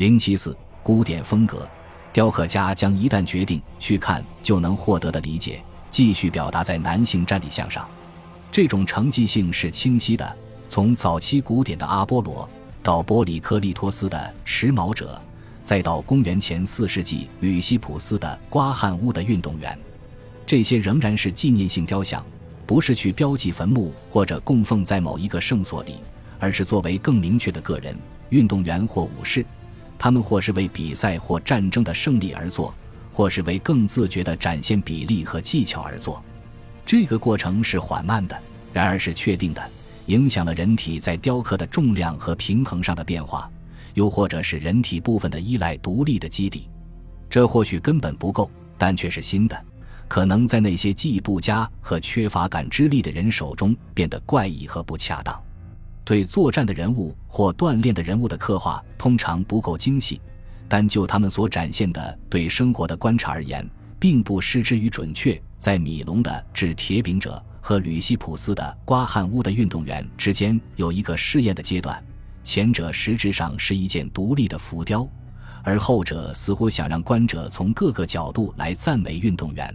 零七四古典风格，雕刻家将一旦决定去看就能获得的理解，继续表达在男性站立像上。这种成绩性是清晰的。从早期古典的阿波罗，到波里克利托斯的时髦者，再到公元前四世纪吕西普斯的刮汗屋的运动员，这些仍然是纪念性雕像，不是去标记坟墓或者供奉在某一个圣所里，而是作为更明确的个人运动员或武士。他们或是为比赛或战争的胜利而做，或是为更自觉地展现比例和技巧而做。这个过程是缓慢的，然而是确定的，影响了人体在雕刻的重量和平衡上的变化，又或者是人体部分的依赖独立的基底。这或许根本不够，但却是新的，可能在那些技艺不佳和缺乏感知力的人手中变得怪异和不恰当。对作战的人物或锻炼的人物的刻画通常不够精细，但就他们所展现的对生活的观察而言，并不失之于准确。在米龙的制铁饼者和吕西普斯的刮汗屋的运动员之间有一个试验的阶段，前者实质上是一件独立的浮雕，而后者似乎想让观者从各个角度来赞美运动员。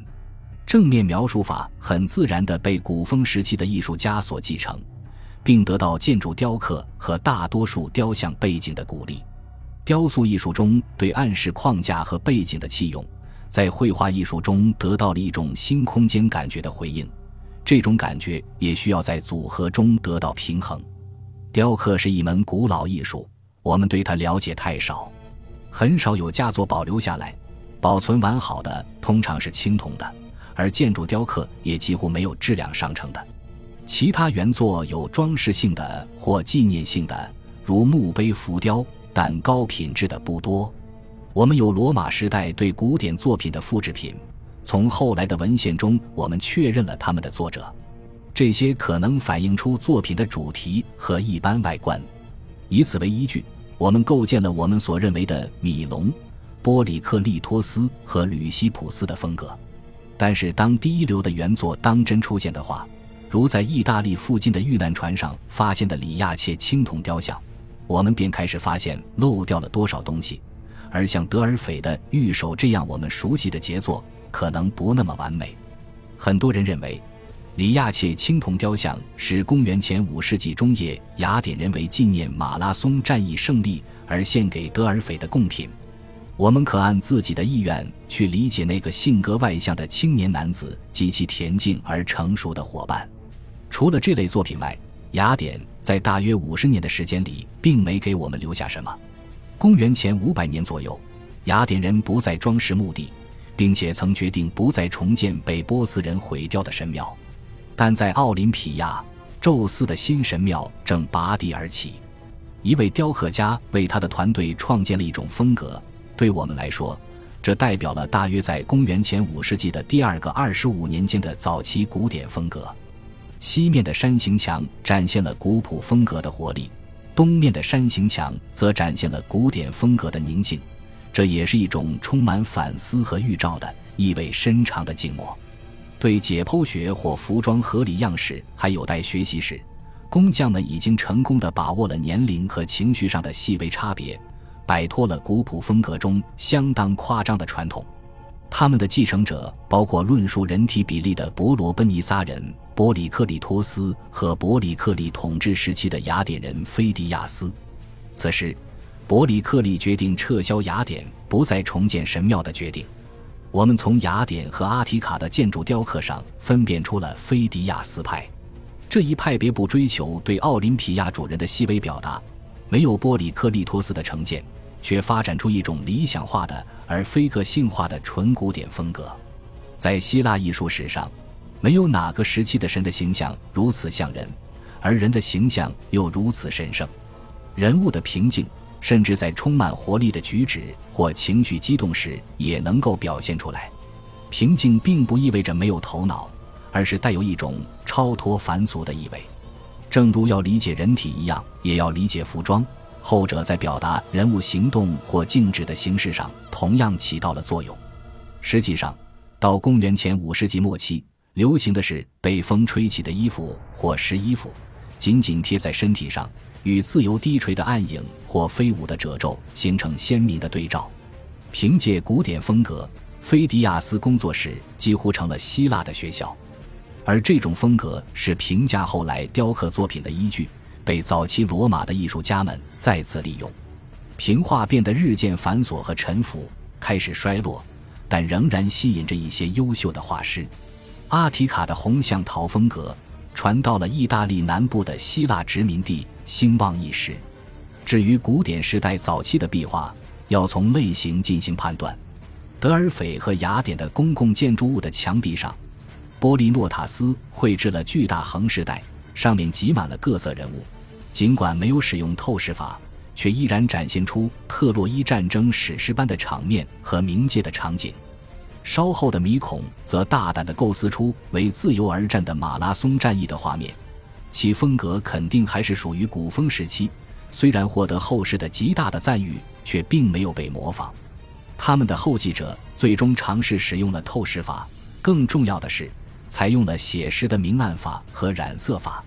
正面描述法很自然地被古风时期的艺术家所继承。并得到建筑雕刻和大多数雕像背景的鼓励。雕塑艺术中对暗示框架和背景的弃用，在绘画艺术中得到了一种新空间感觉的回应。这种感觉也需要在组合中得到平衡。雕刻是一门古老艺术，我们对它了解太少，很少有佳作保留下来。保存完好的通常是青铜的，而建筑雕刻也几乎没有质量上乘的。其他原作有装饰性的或纪念性的，如墓碑浮雕，但高品质的不多。我们有罗马时代对古典作品的复制品，从后来的文献中，我们确认了他们的作者。这些可能反映出作品的主题和一般外观。以此为依据，我们构建了我们所认为的米龙、波里克利托斯和吕西普斯的风格。但是，当第一流的原作当真出现的话，如在意大利附近的遇难船上发现的里亚切青铜雕像，我们便开始发现漏掉了多少东西。而像德尔斐的玉手这样我们熟悉的杰作，可能不那么完美。很多人认为，里亚切青铜雕像是公元前五世纪中叶雅典人为纪念马拉松战役胜利而献给德尔斐的贡品。我们可按自己的意愿去理解那个性格外向的青年男子及其恬静而成熟的伙伴。除了这类作品外，雅典在大约五十年的时间里，并没给我们留下什么。公元前五百年左右，雅典人不再装饰墓地，并且曾决定不再重建被波斯人毁掉的神庙。但在奥林匹亚，宙斯的新神庙正拔地而起。一位雕刻家为他的团队创建了一种风格。对我们来说，这代表了大约在公元前五世纪的第二个二十五年间的早期古典风格。西面的山形墙展现了古朴风格的活力，东面的山形墙则展现了古典风格的宁静。这也是一种充满反思和预兆的意味深长的静默。对解剖学或服装合理样式还有待学习时，工匠们已经成功地把握了年龄和情绪上的细微差别，摆脱了古朴风格中相当夸张的传统。他们的继承者包括论述人体比例的伯罗奔尼撒人伯里克里托斯和伯里克里统治时期的雅典人菲迪亚斯。此时，伯里克利决定撤销雅典不再重建神庙的决定。我们从雅典和阿提卡的建筑雕刻上分辨出了菲迪亚斯派。这一派别不追求对奥林匹亚主人的细微表达，没有波里克利托斯的成见。却发展出一种理想化的而非个性化的纯古典风格。在希腊艺术史上，没有哪个时期的神的形象如此像人，而人的形象又如此神圣。人物的平静，甚至在充满活力的举止或情绪激动时也能够表现出来。平静并不意味着没有头脑，而是带有一种超脱凡俗的意味。正如要理解人体一样，也要理解服装。后者在表达人物行动或静止的形式上同样起到了作用。实际上，到公元前五世纪末期，流行的是被风吹起的衣服或湿衣服，紧紧贴在身体上，与自由低垂的暗影或飞舞的褶皱形成鲜明的对照。凭借古典风格，菲迪亚斯工作室几乎成了希腊的学校，而这种风格是评价后来雕刻作品的依据，被早期罗马的艺术家们再次利用。平画变得日渐繁琐和沉浮，开始衰落，但仍然吸引着一些优秀的画师。阿提卡的红橡陶风格传到了意大利南部的希腊殖民地，兴旺一时。至于古典时代早期的壁画，要从类型进行判断。德尔斐和雅典的公共建筑物的墙壁上，波利诺塔斯绘制了巨大横饰带，上面挤满了各色人物。尽管没有使用透视法，却依然展现出特洛伊战争史诗般的场面和冥界的场景。稍后的米孔则大胆地构思出为自由而战的马拉松战役的画面，其风格肯定还是属于古风时期。虽然获得后世的极大的赞誉，却并没有被模仿。他们的后继者最终尝试使用了透视法，更重要的是，采用了写实的明暗法和染色法。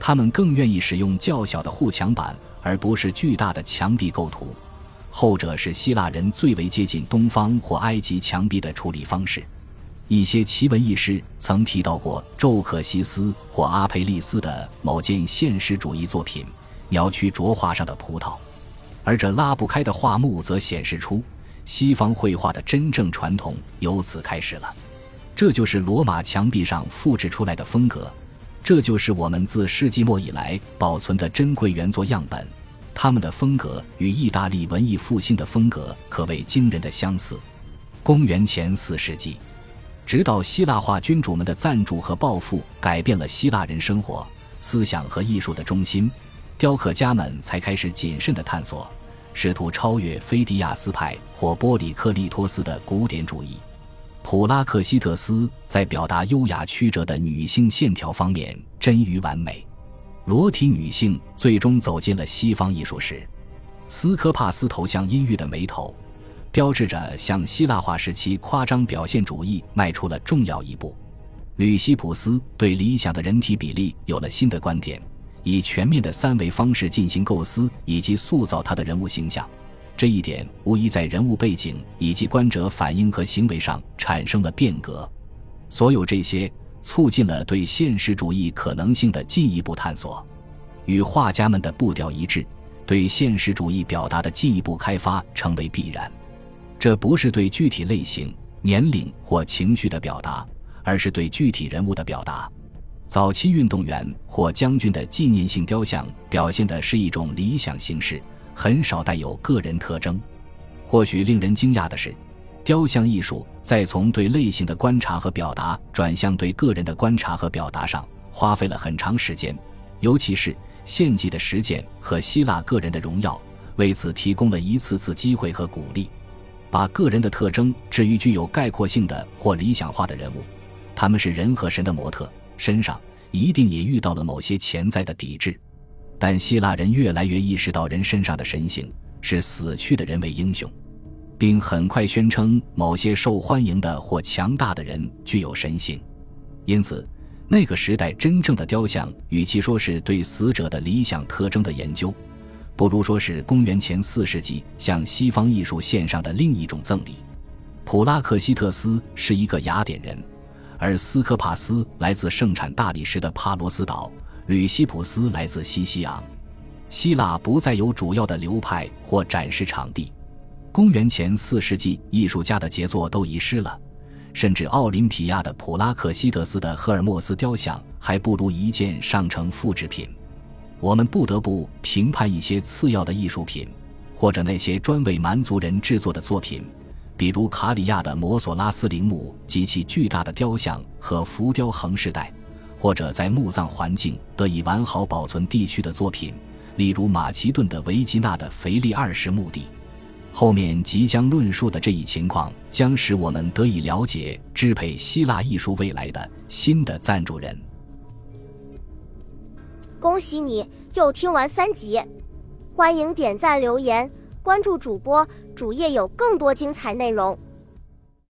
他们更愿意使用较小的护墙板，而不是巨大的墙壁构图。后者是希腊人最为接近东方或埃及墙壁的处理方式。一些奇闻异事曾提到过宙克西斯或阿佩利斯的某件现实主义作品。鸟区着画上的葡萄，而这拉不开的画幕则显示出西方绘画的真正传统由此开始了。这就是罗马墙壁上复制出来的风格，这就是我们自世纪末以来保存的珍贵原作样本。他们的风格与意大利文艺复兴的风格可谓惊人的相似。公元前四世纪，直到希腊化君主们的赞助和抱负改变了希腊人生活、思想和艺术的中心。雕刻家们才开始谨慎的探索，试图超越菲迪亚斯派或波里克利托斯的古典主义。普拉克希特斯在表达优雅曲折的女性线条方面臻于完美，裸体女性最终走进了西方艺术史。斯科帕斯头像阴郁的眉头，标志着向希腊化时期夸张表现主义迈出了重要一步。吕西普斯对理想的人体比例有了新的观点。以全面的三维方式进行构思以及塑造他的人物形象，这一点无疑在人物背景以及观者反应和行为上产生了变革。所有这些促进了对现实主义可能性的进一步探索，与画家们的步调一致，对现实主义表达的进一步开发成为必然。这不是对具体类型、年龄或情绪的表达，而是对具体人物的表达。早期运动员或将军的纪念性雕像表现的是一种理想形式，很少带有个人特征。或许令人惊讶的是，雕像艺术在从对类型的观察和表达转向对个人的观察和表达上花费了很长时间，尤其是献祭的实践和希腊个人的荣耀为此提供了一次次机会和鼓励。把个人的特征置于具有概括性的或理想化的人物，他们是人和神的模特。身上一定也遇到了某些潜在的抵制，但希腊人越来越意识到人身上的神性是死去的人为英雄，并很快宣称某些受欢迎的或强大的人具有神性。因此，那个时代真正的雕像，与其说是对死者的理想特征的研究，不如说是公元前四世纪向西方艺术献上的另一种赠礼。普拉克西特斯是一个雅典人。而斯科帕斯来自盛产大理石的帕罗斯岛，吕西普斯来自西西昂。希腊不再有主要的流派或展示场地。公元前四世纪，艺术家的杰作都遗失了，甚至奥林匹亚的普拉克西特斯的赫尔墨斯雕像还不如一件上乘复制品。我们不得不评判一些次要的艺术品，或者那些专为蛮族人制作的作品。比如卡里亚的摩索拉斯陵墓及其巨大的雕像和浮雕横饰带，或者在墓葬环境得以完好保存地区的作品，例如马其顿的维吉纳的腓力二世墓地。后面即将论述的这一情况将使我们得以了解支配希腊艺术未来的新的赞助人。恭喜你又听完三集，欢迎点赞留言。关注主播，主页有更多精彩内容。